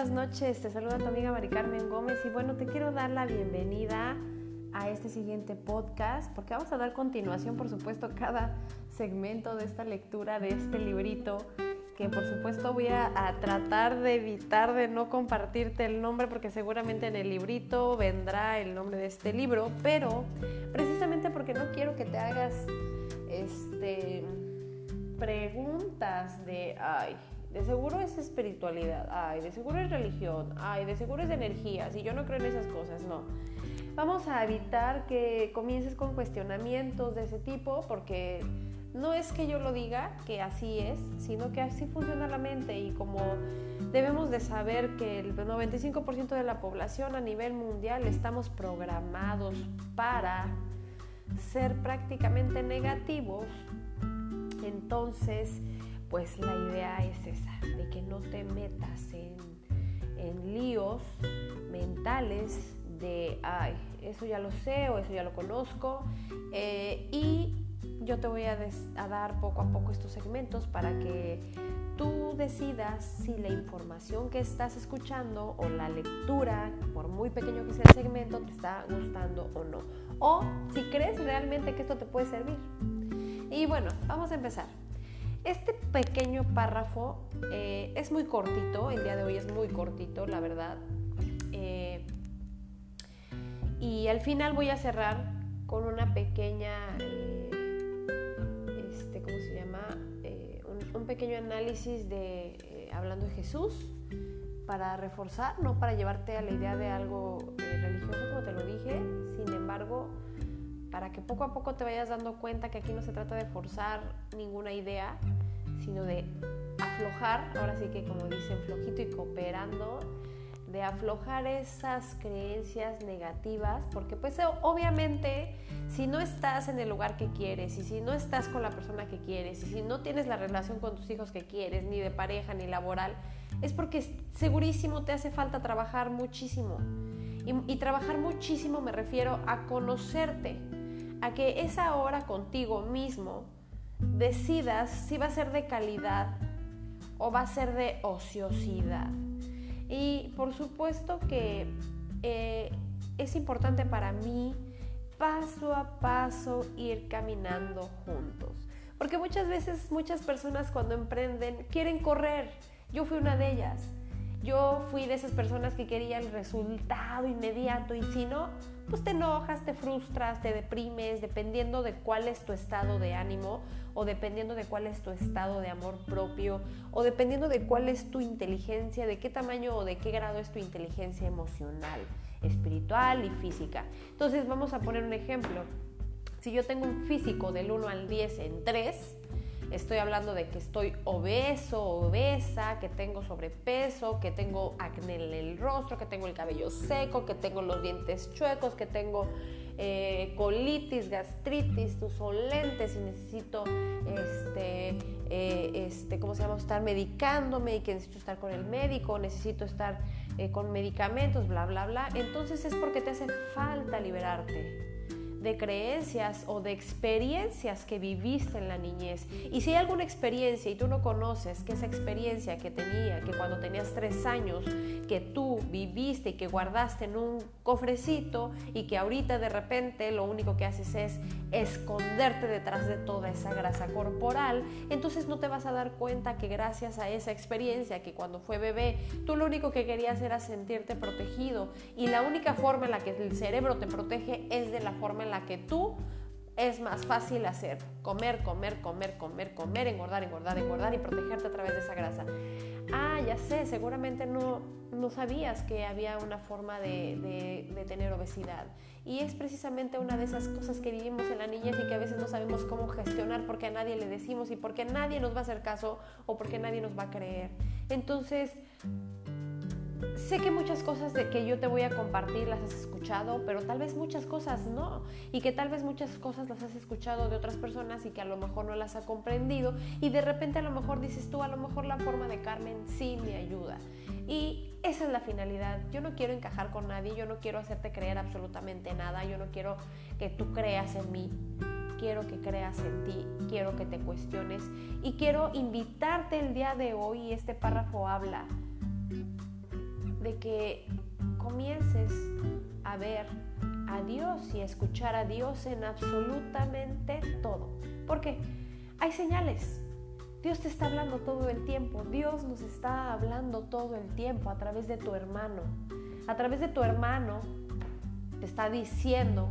buenas noches. Te saluda tu amiga Mari Carmen Gómez y bueno, te quiero dar la bienvenida a este siguiente podcast porque vamos a dar continuación, por supuesto, cada segmento de esta lectura de este librito que por supuesto voy a, a, tratar de evitar de no compartirte el nombre porque seguramente en el librito vendrá el nombre de este libro, pero precisamente porque no quiero que te hagas este preguntas de ay, de seguro es espiritualidad, ay, de seguro es religión, ay, de seguro es energía, si yo no creo en esas cosas, no. Vamos a evitar que comiences con cuestionamientos de ese tipo porque no es que yo lo diga que así es, sino que así funciona la mente y como debemos de saber que el 95% de la población a nivel mundial estamos programados para ser prácticamente negativos, entonces pues la idea es esa, de que no te metas en, en líos mentales de, ay, eso ya lo sé o eso ya lo conozco. Eh, y yo te voy a, a, dar poco a poco estos segmentos para que tú decidas si la información que estás escuchando o la lectura, por muy pequeño que sea el segmento, te está gustando o no. O si crees realmente que esto te puede servir. Y bueno, vamos a empezar. Este pequeño párrafo eh, es muy cortito, el día de hoy es muy cortito, la verdad. Eh, y al final voy a cerrar con una pequeña, eh, este, ¿cómo se llama? Un, un, pequeño análisis de, hablando de Jesús, para reforzar, no para llevarte a la idea de algo religioso, como te lo dije, sin embargo, para que poco a poco te vayas dando cuenta que aquí no se trata de forzar ninguna idea, sino de aflojar, ahora sí que como dicen, flojito y cooperando, de aflojar esas creencias negativas, porque pues obviamente si no estás en el lugar que quieres y si no estás con la persona que quieres y si no tienes la relación con tus hijos que quieres, ni de pareja ni laboral, es porque segurísimo te hace falta trabajar muchísimo. Y, y trabajar muchísimo me refiero a conocerte, a que esa hora contigo mismo decidas si va a ser de calidad o va a ser de ociosidad. Y por supuesto que eh, es importante para mí paso a paso ir caminando juntos. Porque muchas veces muchas personas cuando emprenden quieren correr. Yo fui una de ellas. Yo fui de esas personas que querían el resultado inmediato y si no, pues te enojas, te frustras, te deprimes, dependiendo de cuál es tu estado de ánimo o dependiendo de cuál es tu estado de amor propio o dependiendo de cuál es tu inteligencia, de qué tamaño o de qué grado es tu inteligencia emocional, espiritual y física. Entonces vamos a poner un ejemplo. Si yo tengo un físico del 1 al 10 en 3, Estoy hablando de que estoy obeso, obesa, que tengo sobrepeso, que tengo acné en el rostro, que tengo el cabello seco, que tengo los dientes chuecos, que tengo eh, colitis, gastritis, lentes y necesito, este, eh, este, ¿cómo se llama? Estar medicándome y que necesito estar con el médico, necesito estar eh, con medicamentos, bla, bla, bla. Entonces es porque te hace falta liberarte de creencias o de experiencias que viviste en la niñez. Y si hay alguna experiencia y tú no conoces que esa experiencia que tenía, que cuando tenías tres años, que tú viviste y que guardaste en un cofrecito y que ahorita de repente lo único que haces es esconderte detrás de toda esa grasa corporal, entonces no te vas a dar cuenta que gracias a esa experiencia, que cuando fue bebé, tú lo único que querías era sentirte protegido y la única forma en la que el cerebro te protege es de la forma en la que tú es más fácil hacer. Comer, comer, comer, comer, comer, engordar, engordar, engordar y protegerte a través de esa grasa. Ah, ya sé, seguramente no, no sabías que había una forma de, de, de, tener obesidad. Y es precisamente una de esas cosas que vivimos en la niñez y que a veces no sabemos cómo gestionar porque a nadie le decimos y porque nadie nos va a hacer caso o porque nadie nos va a creer. Entonces, sé que muchas cosas de que yo te voy a compartir las has escuchado, pero tal vez muchas cosas no. Y que tal vez muchas cosas las has escuchado de otras personas y que a lo mejor no las ha comprendido. Y de repente a lo mejor dices tú, a lo mejor la forma de Carmen sí me ayuda. Y esa es la finalidad. Yo no quiero encajar con nadie, yo no quiero hacerte creer absolutamente nada, yo no quiero que tú creas en mí. Quiero que creas en ti, quiero que te cuestiones y quiero invitarte el día de hoy, este párrafo habla de que comiences a ver a Dios y a escuchar a Dios en absolutamente todo. Porque hay señales. Dios te está hablando todo el tiempo. Dios nos está hablando todo el tiempo a través de tu hermano. A través de tu hermano te está diciendo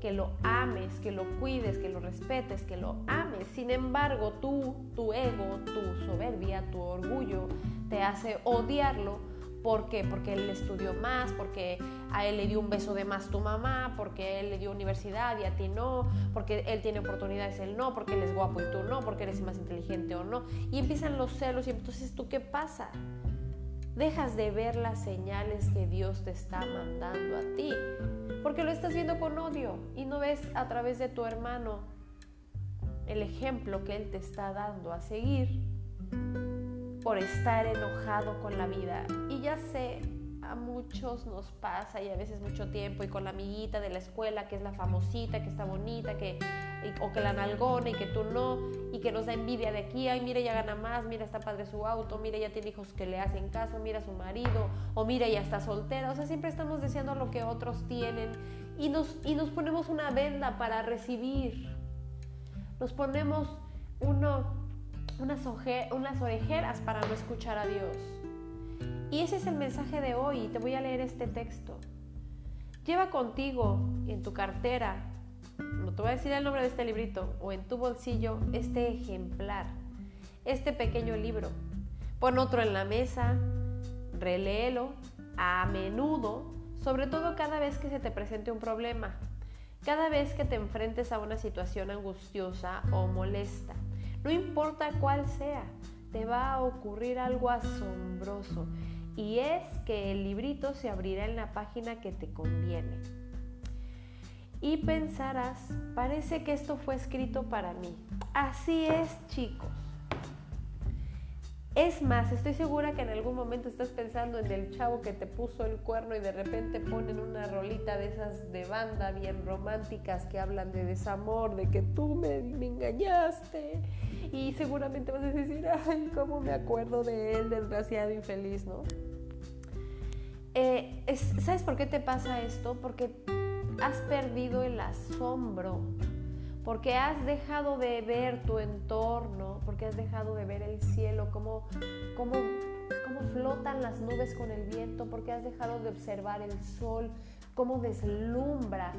que lo ames, que lo cuides, que lo respetes, que lo ames. Sin embargo, tú, tu ego, tu soberbia, tu orgullo te hace odiarlo. ¿Por qué? Porque él estudió más, porque a él le dio un beso de más tu mamá, porque él le dio universidad y a ti no, porque él tiene oportunidades, él no, porque él es guapo y tú no, porque eres más inteligente o no. Y empiezan los celos y entonces tú qué pasa? Dejas de ver las señales que Dios te está mandando a ti porque lo estás viendo con odio y no ves a través de tu hermano el ejemplo que él te está dando a seguir por estar enojado con la vida. Ya sé, a muchos nos pasa y a veces mucho tiempo y con la amiguita de la escuela que es la famosita, que está bonita, que, o que la nalgona y que tú no, y que nos da envidia de aquí, ay, mira, ya gana más, mira, está padre su auto, mira, ya tiene hijos que le hacen caso, mira su marido, o mira, ya está soltera, o sea, siempre estamos deseando lo que otros tienen y nos, y nos ponemos una venda para recibir, nos ponemos uno, unas, unas orejeras para no escuchar a Dios. Y ese es el mensaje de hoy. Te voy a leer este texto. Lleva contigo en tu cartera, no te voy a decir el nombre de este librito, o en tu bolsillo este ejemplar, este pequeño libro. Pon otro en la mesa, reléelo a menudo, sobre todo cada vez que se te presente un problema, cada vez que te enfrentes a una situación angustiosa o molesta. No importa cuál sea, te va a ocurrir algo asombroso y es que el librito se abrirá en la página que te conviene. Y pensarás, parece que esto fue escrito para mí. Así es, chicos. Es más, estoy segura que en algún momento estás pensando en el chavo que te puso el cuerno y de repente ponen una rolita de esas de banda bien románticas que hablan de desamor, de que tú me, engañaste. Y seguramente vas a decir, ay, cómo me acuerdo de él, desgraciado, infeliz, ¿no? Eh, ¿Sabes por qué te pasa esto? Porque has perdido el asombro porque has dejado de ver tu entorno, porque has dejado de ver el cielo, cómo, cómo, cómo flotan las nubes con el viento, porque has dejado de observar el sol, cómo deslumbra,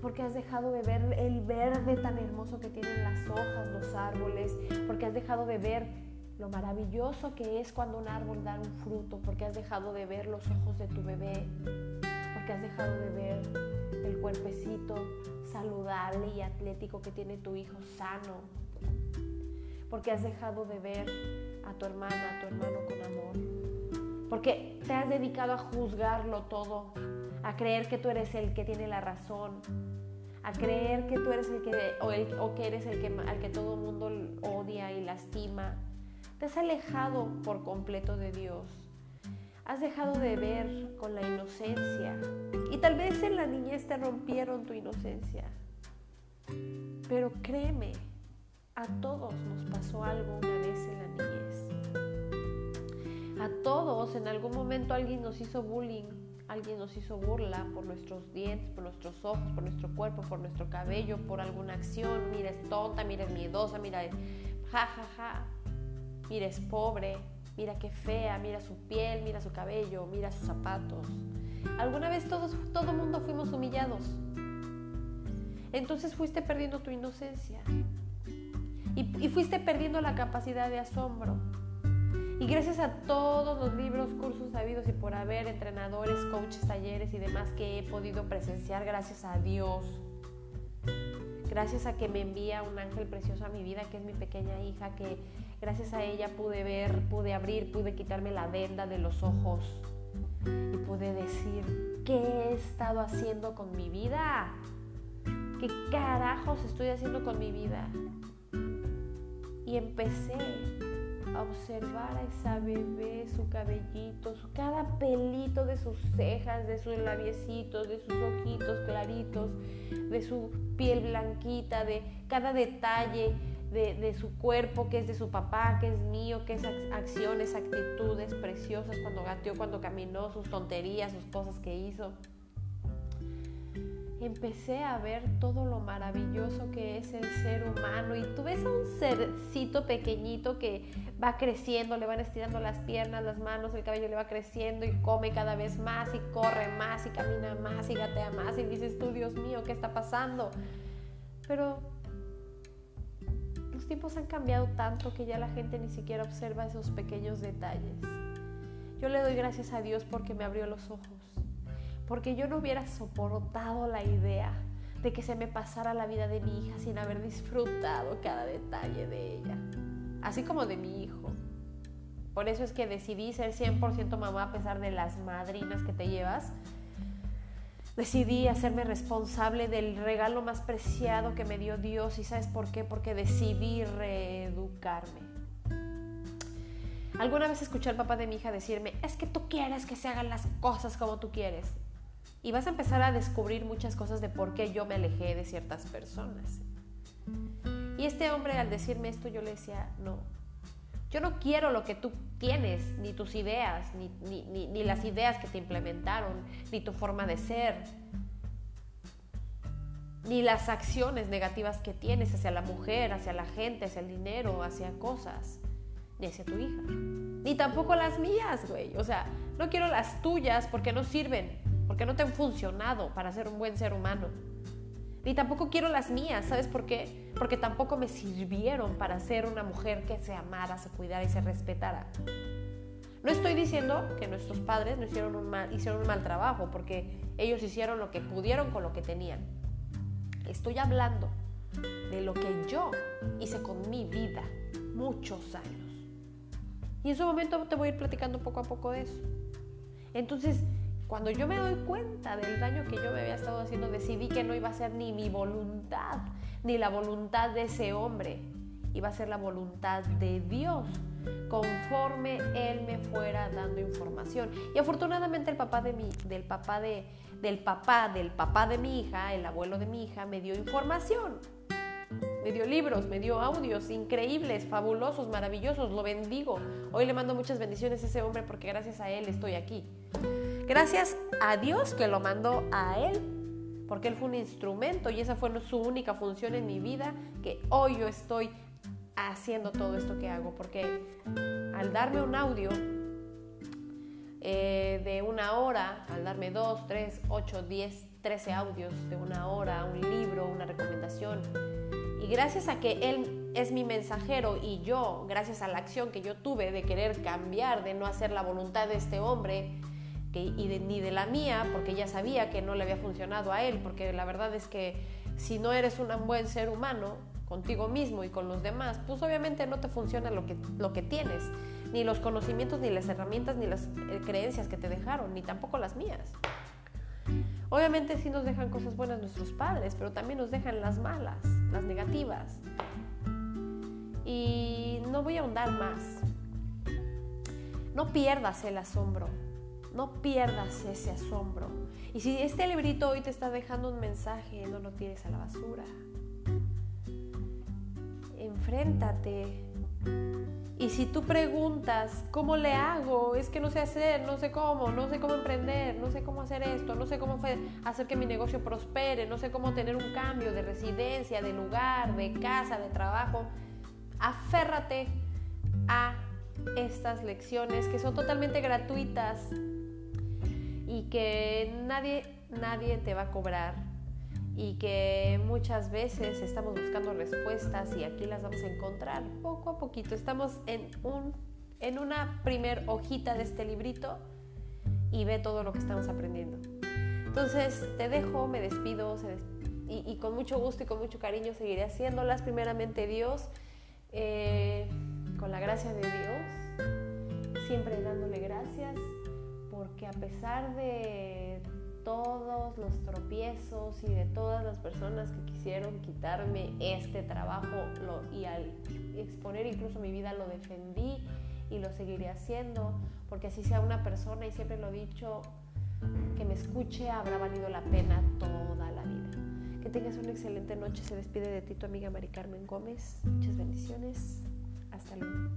porque has dejado de ver el verde tan hermoso que tienen las hojas, los árboles, porque has dejado de ver lo maravilloso que es cuando un árbol da un fruto, porque has dejado de ver los ojos de tu bebé, porque has dejado de ver el cuerpecito saludable y atlético que tiene tu hijo sano, porque has dejado de ver a tu hermana, a tu hermano con amor, porque te has dedicado a juzgarlo todo, a creer que tú eres el que tiene la razón, a creer que tú eres el que, o, que eres el que, al que todo el mundo odia y lastima. Te has alejado por completo de Dios. Has dejado de ver con la inocencia. Y tal vez en la niñez te rompieron tu inocencia. Pero créeme, a todos nos pasó algo una vez en la niñez. A todos en algún momento alguien nos hizo bullying, alguien nos hizo burla por nuestros dientes, por nuestros ojos, por nuestro cuerpo, por nuestro cabello, por alguna acción. Mira, es tonta, mira, es miedosa, mira, ja, ja, ja. Mira, es pobre, mira qué fea, mira su piel, mira su cabello, mira sus zapatos. Alguna vez todos, todo mundo fuimos humillados. Entonces fuiste perdiendo tu inocencia y, y fuiste perdiendo la capacidad de asombro. Y gracias a todos los libros, cursos habidos y por haber, entrenadores, coaches, talleres y demás que he podido presenciar, gracias a Dios, gracias a que me envía un ángel precioso a mi vida, que es mi pequeña hija, que gracias a ella pude ver, pude abrir, pude quitarme la venda de los ojos y pude decir, ¿qué he estado haciendo con mi vida? ¿Qué carajos estoy haciendo con mi vida? Y empecé a observar a esa bebé, su cabellito, su, cada pelito de sus cejas, de sus labiecitos, de sus ojitos claritos, de su piel blanquita, de cada detalle de, su cuerpo, que es de su papá, que es mío, que es acciones, actitudes preciosas cuando gateó, cuando caminó, sus tonterías, sus cosas que hizo. Empecé a ver todo lo maravilloso que es el ser humano y tú ves a un sercito pequeñito que va creciendo, le van estirando las piernas, las manos, el cabello le va creciendo y come cada vez más y corre más y camina más y gatea más y dices tú, Dios mío, ¿qué está pasando? Pero los tiempos han cambiado tanto que ya la gente ni siquiera observa esos pequeños detalles. Yo le doy gracias a Dios porque me abrió los ojos, porque yo no hubiera soportado la idea de que se me pasara la vida de mi hija sin haber disfrutado cada detalle de ella, así como de mi hijo. Por eso es que decidí ser 100% mamá a pesar de las madrinas que te llevas, Decidí hacerme responsable del regalo más preciado que me dio Dios y ¿sabes por qué? Porque decidí reeducarme. Alguna vez escuché al papá de mi hija decirme, es que tú quieres que se hagan las cosas como tú quieres. Y vas a empezar a descubrir muchas cosas de por qué yo me alejé de ciertas personas. Y este hombre al decirme esto yo le decía, no, yo no quiero lo que tú tienes, ni tus ideas, ni, las ideas que te implementaron, ni tu forma de ser, ni las acciones negativas que tienes hacia la mujer, hacia la gente, hacia el dinero, hacia cosas, ni hacia tu hija. Ni tampoco las mías, güey. O sea, no quiero las tuyas porque no sirven, porque no te han funcionado para ser un buen ser humano. Ni tampoco quiero las mías, ¿sabes por qué? Porque tampoco me sirvieron para ser una mujer que se amara, se cuidara y se respetara. No estoy diciendo que nuestros padres no hicieron un mal, hicieron un mal trabajo, porque ellos hicieron lo que pudieron con lo que tenían. Estoy hablando de lo que yo hice con mi vida muchos años. Y en su momento te voy a ir platicando poco a poco de eso. Entonces, cuando yo me doy cuenta del daño que yo me había estado haciendo, decidí que no iba a ser ni mi voluntad, ni la voluntad de ese hombre, iba a ser la voluntad de Dios, conforme Él me fuera dando información. Y afortunadamente el papá de mi, del papá de, del papá del papá de mi hija, el abuelo de mi hija, me dio información. Me dio libros, me dio audios increíbles, fabulosos, maravillosos, lo bendigo. Hoy le mando muchas bendiciones a ese hombre porque gracias a él estoy aquí. Gracias a Dios que lo mandó a Él, porque Él fue un instrumento y esa fue su única función en mi vida, que hoy yo estoy haciendo todo esto que hago, porque al darme un audio eh, de una hora, al darme dos, tres, ocho, diez, trece audios de una hora, un libro, una recomendación, y gracias a que Él es mi mensajero y yo, gracias a la acción que yo tuve de querer cambiar, de no hacer la voluntad de este hombre, y ni de la mía, porque ya sabía que no le había funcionado a él, porque la verdad es que si no eres un buen ser humano contigo mismo y con los demás, pues obviamente no te funciona lo que, lo que tienes, ni los conocimientos, ni las herramientas, ni las eh, creencias que te dejaron, ni tampoco las mías. Obviamente sí nos dejan cosas buenas nuestros padres, pero también nos dejan las malas, las negativas. Y no voy a ahondar más. No pierdas el asombro, no pierdas ese asombro. Y si este librito hoy te está dejando un mensaje, no lo tires a la basura. Enfréntate. Y si tú preguntas, ¿cómo le hago? Es que no sé hacer, no sé cómo, no sé cómo emprender, no sé cómo hacer esto, no sé cómo hacer que mi negocio prospere, no sé cómo tener un cambio de residencia, de lugar, de casa, de trabajo, aférrate a estas lecciones que son totalmente gratuitas y que nadie, nadie te va a cobrar y que muchas veces estamos buscando respuestas y aquí las vamos a encontrar poco a poquito. Estamos en, un, en una primer hojita de este librito y ve todo lo que estamos aprendiendo. Entonces te dejo, me despido y, con mucho gusto y con mucho cariño seguiré haciéndolas. Primeramente Dios, eh, con la gracia de Dios, siempre dándole gracias porque a pesar de todos los tropiezos y de todas las personas que quisieron quitarme este trabajo y al exponer incluso mi vida lo defendí y lo seguiré haciendo, porque así sea una persona, y siempre lo he dicho, que me escuche habrá valido la pena toda la vida. Que tengas una excelente noche. Se despide de ti tu amiga Mari Carmen Gómez. Muchas bendiciones. Hasta luego.